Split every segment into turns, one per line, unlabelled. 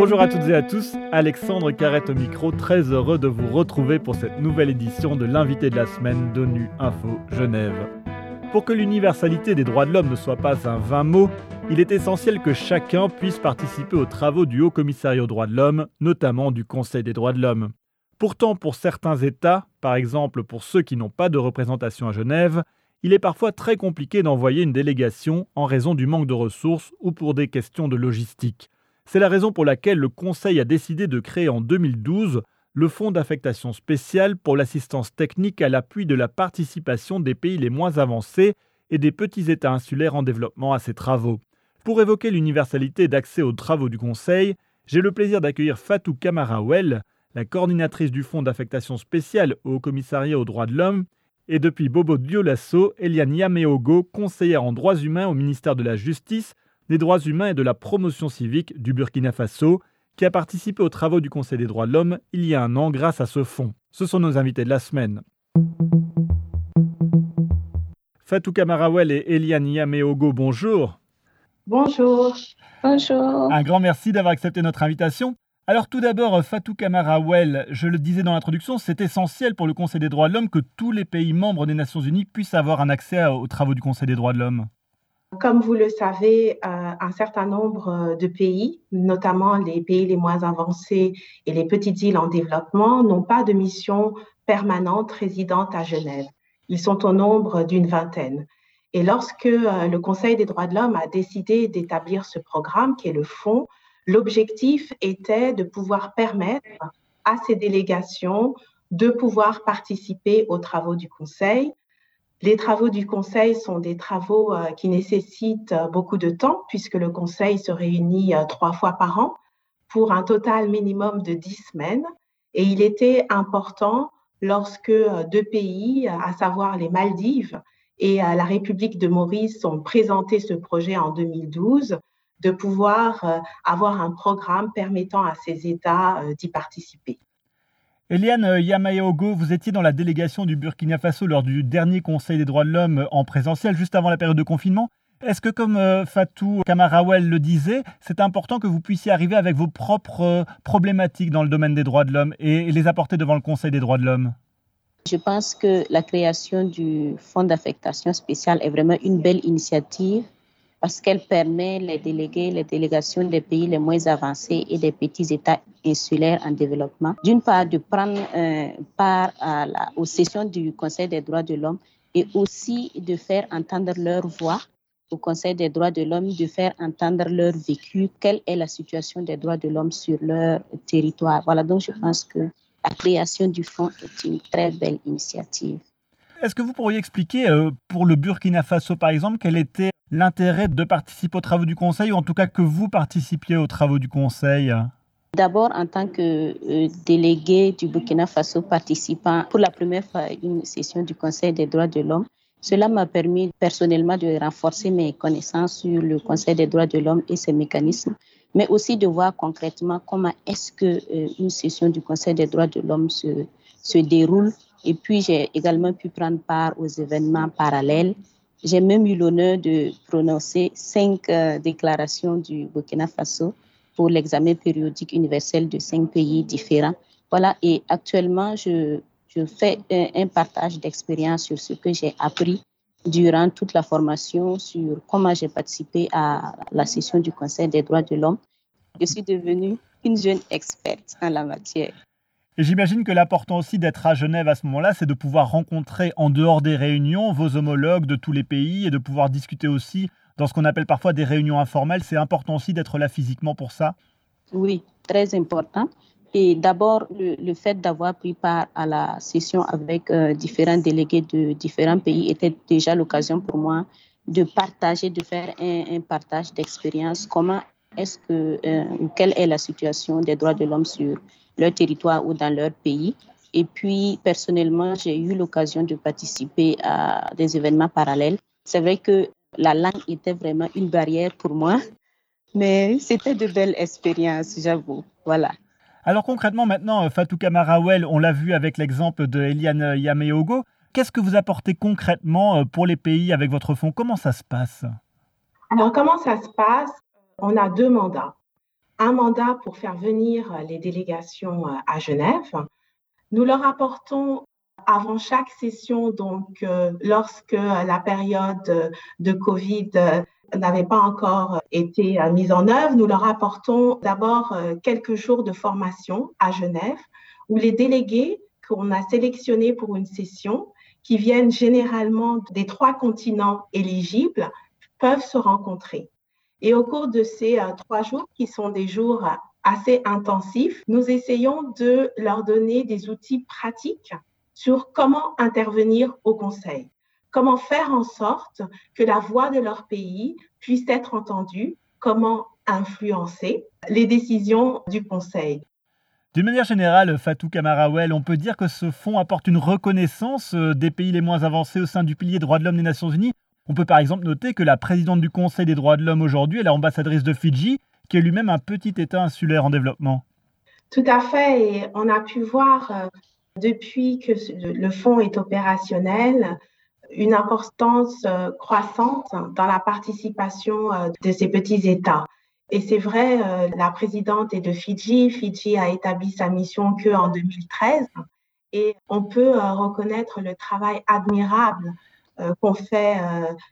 Bonjour à toutes et à tous, Alexandre Carrette au micro, très heureux de vous retrouver pour cette nouvelle édition de l'invité de la semaine d'ONU Info Genève. Pour que l'universalité des droits de l'homme ne soit pas un vain mot, il est essentiel que chacun puisse participer aux travaux du Haut Commissariat aux droits de l'homme, notamment du Conseil des droits de l'homme. Pourtant, pour certains États, par exemple pour ceux qui n'ont pas de représentation à Genève, il est parfois très compliqué d'envoyer une délégation en raison du manque de ressources ou pour des questions de logistique. C'est la raison pour laquelle le Conseil a décidé de créer en 2012 le Fonds d'affectation spéciale pour l'assistance technique à l'appui de la participation des pays les moins avancés et des petits États insulaires en développement à ces travaux. Pour évoquer l'universalité d'accès aux travaux du Conseil, j'ai le plaisir d'accueillir Fatou Kamarawel, la coordinatrice du Fonds d'affectation spéciale au Commissariat aux droits de l'homme, et depuis Bobo Diolasso, Eliane Yameogo, conseillère en droits humains au ministère de la Justice, des droits humains et de la promotion civique du Burkina Faso, qui a participé aux travaux du Conseil des droits de l'homme il y a un an grâce à ce fonds. Ce sont nos invités de la semaine. Fatou Kamarawel et Eliane Yameogo, bonjour.
Bonjour.
Bonjour.
Un grand merci d'avoir accepté notre invitation. Alors tout d'abord, Fatou Kamarawel, je le disais dans l'introduction, c'est essentiel pour le Conseil des droits de l'homme que tous les pays membres des Nations Unies puissent avoir un accès aux travaux du Conseil des droits de l'homme.
Comme vous le savez, euh, un certain nombre euh, de pays, notamment les pays les moins avancés et les petites îles en développement, n'ont pas de mission permanente résidente à Genève. Ils sont au nombre d'une vingtaine. Et lorsque euh, le Conseil des droits de l'homme a décidé d'établir ce programme, qui est le fonds, l'objectif était de pouvoir permettre à ces délégations de pouvoir participer aux travaux du Conseil, les travaux du Conseil sont des travaux euh, qui nécessitent euh, beaucoup de temps puisque le Conseil se réunit euh, trois fois par an pour un total minimum de dix semaines. Et il était important lorsque deux pays, à savoir les Maldives et la République de Maurice, ont présenté ce projet en 2012, de pouvoir avoir un programme permettant à ces États d'y participer.
Eliane euh, Yamayogo, vous étiez dans la délégation du Burkina Faso lors du dernier Conseil des droits de l'homme en présentiel, juste avant la période de confinement. Est-ce que, comme euh, Fatou Kamarawel le disait, c'est important que vous puissiez arriver avec vos propres euh, problématiques dans le domaine des droits de l'homme et les apporter devant le Conseil des droits de l'homme?
Je pense que la création du Fonds d'affectation spéciale est vraiment une belle initiative parce qu'elle permet les délégués, les délégations des pays les moins avancés et des petits États insulaires en développement, d'une part de prendre euh, part aux sessions du Conseil des droits de l'homme et aussi de faire entendre leur voix au Conseil des droits de l'homme, de faire entendre leur vécu, quelle est la situation des droits de l'homme sur leur territoire. Voilà, donc je pense que la création du fonds est une très belle initiative.
Est-ce que vous pourriez expliquer euh, pour le Burkina Faso, par exemple, quel était l'intérêt de participer aux travaux du Conseil, ou en tout cas que vous participiez aux travaux du Conseil?
D'abord, en tant que euh, délégué du Burkina Faso participant pour la première fois à une session du Conseil des droits de l'homme, cela m'a permis personnellement de renforcer mes connaissances sur le Conseil des droits de l'homme et ses mécanismes, mais aussi de voir concrètement comment est-ce que euh, une session du Conseil des droits de l'homme se, se déroule. Et puis, j'ai également pu prendre part aux événements parallèles j'ai même eu l'honneur de prononcer cinq euh, déclarations du Burkina Faso pour l'examen périodique universel de cinq pays différents. Voilà, et actuellement, je, je fais un, un partage d'expérience sur ce que j'ai appris durant toute la formation sur comment j'ai participé à la session du Conseil des droits de l'homme. Je suis devenue une jeune experte en la matière.
Et j'imagine que l'important aussi d'être à Genève à ce moment-là, c'est de pouvoir rencontrer en dehors des réunions vos homologues de tous les pays et de pouvoir discuter aussi dans ce qu'on appelle parfois des réunions informelles. C'est important aussi d'être là physiquement pour ça
Oui, très important. Et d'abord, le, fait d'avoir pris part à la session avec euh, différents délégués de différents pays était déjà l'occasion pour moi de partager, de faire un, partage d'expérience. Comment est-ce que, euh, quelle est la situation des droits de l'homme sur leur territoire ou dans leur pays? Et puis, personnellement, j'ai eu l'occasion de participer à des événements parallèles. C'est vrai que la langue était vraiment une barrière pour moi, mais c'était de belles expériences, j'avoue. Voilà.
Alors concrètement, maintenant, euh, Fatou Kamarawel, on l'a vu avec l'exemple de Eliane Yameogo. Qu'est-ce que vous apportez concrètement euh, pour les pays avec votre fonds? Comment ça se passe?
Alors, comment ça se passe? On a deux mandats. un mandat pour faire venir les délégations à Genève. Nous leur apportons avant chaque session, donc lorsque la période de Covid n'avait pas encore été mise en œuvre, nous leur apportons d'abord quelques jours de formation à Genève où les délégués qu'on a sélectionnés pour une session, qui viennent généralement des trois continents éligibles, peuvent se rencontrer. Et au cours de ces euh, trois jours, qui sont des jours assez intensifs, nous essayons de leur donner des outils pratiques sur comment intervenir au Conseil, comment faire en sorte que la voix de leur pays puisse être entendue, comment influencer les décisions du Conseil.
D'une manière générale, Fatou Kamarawel, on peut dire que ce fonds apporte une reconnaissance euh, des pays les moins avancés au sein du pilier droits de l'homme des Nations Unies. On peut par exemple noter que la présidente du Conseil des droits de l'homme aujourd'hui est l'ambassadrice de Fidji, qui est lui-même un petit État insulaire en développement.
Tout à fait, et on a pu voir euh, depuis que le fonds est opérationnel une importance euh, croissante dans la participation de ces petits États. Et c'est vrai, euh, la présidente est de Fidji. Fidji a établi sa mission que en 2013. Et on peut euh, reconnaître le travail admirable euh, qu'ont fait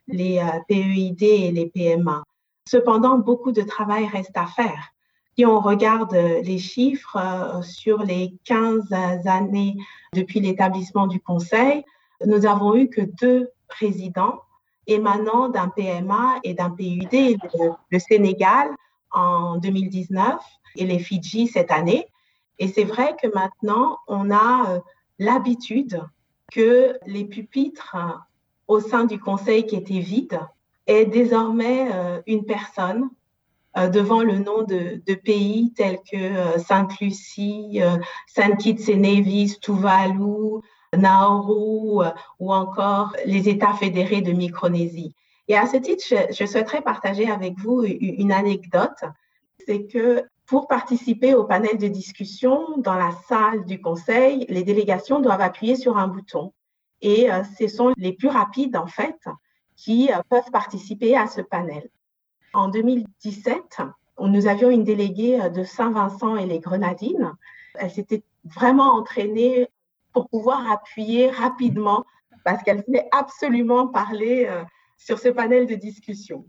les PEID et les PMA. Cependant, beaucoup de travail reste à faire. Si on regarde les chiffres sur les 15 années depuis l'établissement du Conseil, nous avons eu que deux présidents émanant d'un PMA et d'un PUD, le Sénégal en 2019 et les Fidji cette année. Et c'est vrai que maintenant, on a euh, l'habitude que les pupitres euh, au sein du conseil qui étaient vides aient désormais euh, une personne devant le nom de, pays tels que Sainte-Lucie, Saint-Kitts et Nevis, Tuvalu, Nauru ou encore les États fédérés de Micronésie. Et à ce titre, je, souhaiterais partager avec vous une anecdote. C'est que pour participer au panel de discussion dans la salle du conseil, les délégations doivent appuyer sur un bouton. Et euh, ce sont les plus rapides, en fait, qui euh, peuvent participer à ce panel. En 2017, nous avions une déléguée euh, de Saint-Vincent et les Grenadines. Elle s'était vraiment entraînée pour pouvoir appuyer rapidement parce qu'elle voulait absolument parler sur ce panel de discussion.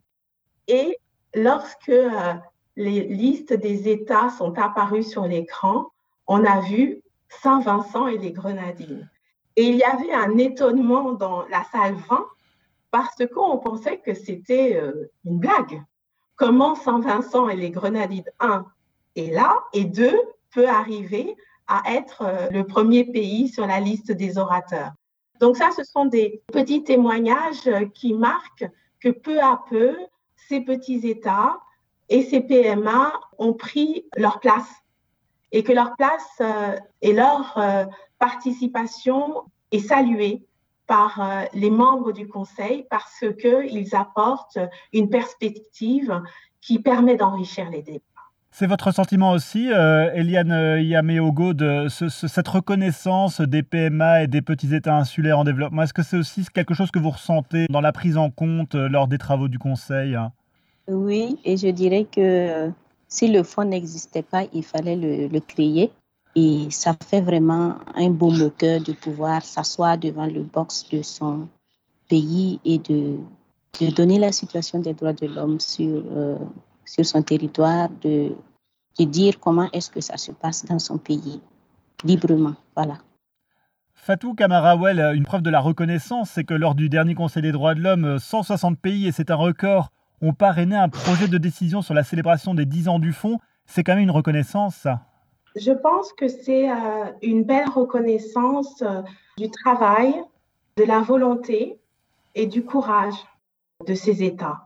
Et lorsque euh, les listes des États sont apparues sur l'écran, on a vu Saint-Vincent et les Grenadines. Et il y avait un étonnement dans la salle 20 parce qu'on pensait que c'était euh, une blague. Comment Saint-Vincent et les Grenadines, un, est là, et deux, peut arriver à être euh, le premier pays sur la liste des orateurs. Donc ça, ce sont des petits témoignages euh, qui marquent que peu à peu, ces petits États et ces PMA ont pris leur place et que leur place euh, et leur participation est saluée par les membres du Conseil parce qu'ils apportent une perspective qui permet d'enrichir les débats.
C'est votre sentiment aussi, euh, Eliane euh, Yameogo, de cette reconnaissance des PMA et des petits États insulaires en développement? Est-ce que c'est aussi quelque chose que vous ressentez dans la prise en compte euh, lors des travaux du Conseil?
Oui, et je dirais que si le fonds n'existait pas, il fallait le, créer. Et ça fait vraiment un beau moqueur de pouvoir s'asseoir devant le box de son pays et de, de donner la situation des droits de l'homme sur sur son territoire, de, de dire comment est-ce que ça se passe dans son pays, librement. Voilà.
Fatou Kamarawel, une preuve de la reconnaissance, c'est que lors du dernier Conseil des droits de l'homme, 160 pays, et c'est un record, ont parrainé un projet de décision sur la célébration des 10 ans du fonds. C'est quand même une reconnaissance, ça
Je pense que c'est euh, une belle reconnaissance euh, du travail, de la volonté et du courage de ces États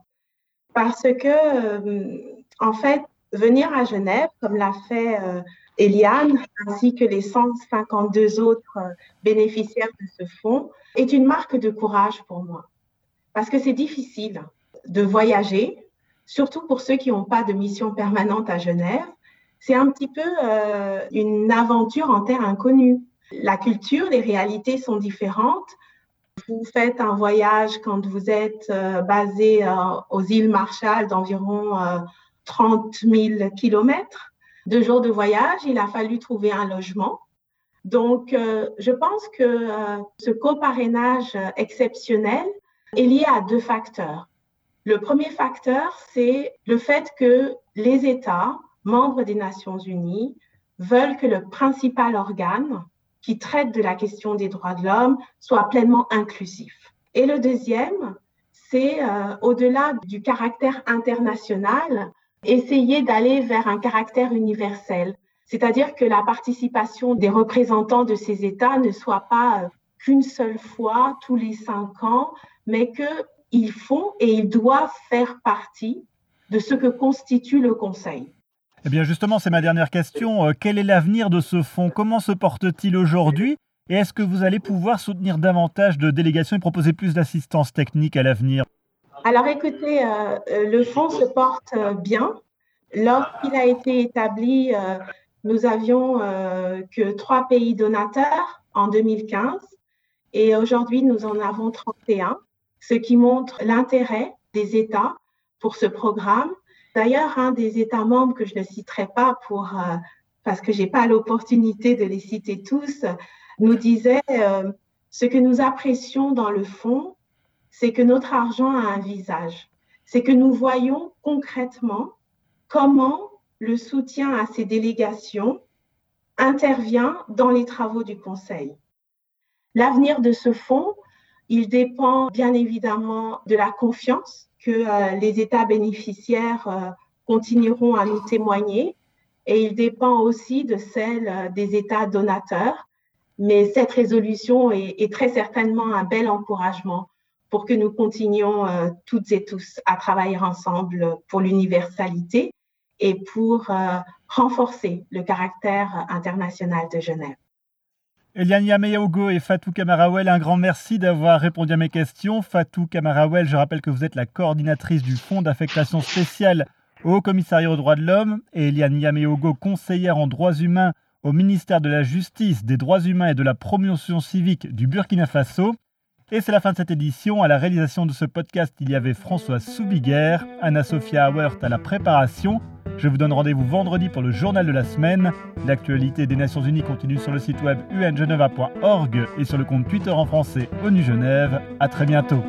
parce que, euh, en fait, venir à Genève, comme l'a fait Eliane, ainsi que les 152 autres bénéficiaires de ce fonds, est une marque de courage pour moi. Parce que c'est difficile de voyager, surtout pour ceux qui n'ont pas de mission permanente à Genève. C'est un petit peu une aventure en terre inconnue. La culture, les réalités sont différentes. Vous faites un voyage quand vous êtes euh, basé euh, aux îles Marshall d'environ 30 000 kilomètres, deux jours de voyage, il a fallu trouver un logement. Donc, euh, je pense que euh, ce coparrainage exceptionnel est lié à deux facteurs. Le premier facteur, c'est le fait que les États, membres des Nations Unies, veulent que le principal organe qui traite de la question des droits de l'homme soit pleinement inclusif. Et le deuxième, c'est euh, au-delà du caractère international, essayer d'aller vers un caractère universel. C'est-à-dire que la participation des représentants de ces États ne soit pas euh, qu'une seule fois tous les cinq ans, mais qu'ils font et ils doivent faire partie de ce que constitue le Conseil.
Eh bien justement, c'est ma dernière question. Euh, quel est l'avenir de ce fonds? Comment se porte-t-il aujourd'hui? Et est-ce que vous allez pouvoir soutenir davantage de délégations et proposer plus d'assistance technique à l'avenir?
Alors écoutez, euh, euh, le fonds se porte bien. Lorsqu'il a été établi, nous avions que trois pays donateurs en 2015 et aujourd'hui nous en avons 31, ce qui montre l'intérêt des États pour ce programme D'ailleurs, un des États membres que je ne citerai pas pour, euh, parce que je n'ai pas l'opportunité de les citer tous, nous disait euh, ce que nous apprécions dans le fond, c'est que notre argent a un visage. C'est que nous voyons concrètement comment le soutien à ces délégations intervient dans les travaux du Conseil. L'avenir de ce fonds, il dépend bien évidemment de la confiance que euh, les États bénéficiaires euh, continueront à nous témoigner et il dépend aussi de celle euh, des États donateurs. Mais cette résolution est, très certainement un bel encouragement pour que nous continuions toutes et tous à travailler ensemble pour l'universalité et pour renforcer le caractère international de Genève.
Eliane Yameyaogo et Fatou Kamarawel, un grand merci d'avoir répondu à mes questions. Fatou Kamarawel, je rappelle que vous êtes la coordinatrice du Fonds d'affectation spéciale au Commissariat aux droits de l'homme et Eliane Yameyaogo, conseillère en droits humains au ministère de la Justice, des droits humains et de la promotion civique du Burkina Faso. Et c'est la fin de cette édition. À la réalisation de ce podcast, il y avait François Soubiguerre, Anna-Sophia Hauert à la préparation. Je vous donne rendez-vous vendredi pour le journal de la semaine. L'actualité des Nations Unies continue sur le site web ungeneva.org et sur le compte Twitter en français ONU Genève. À très bientôt.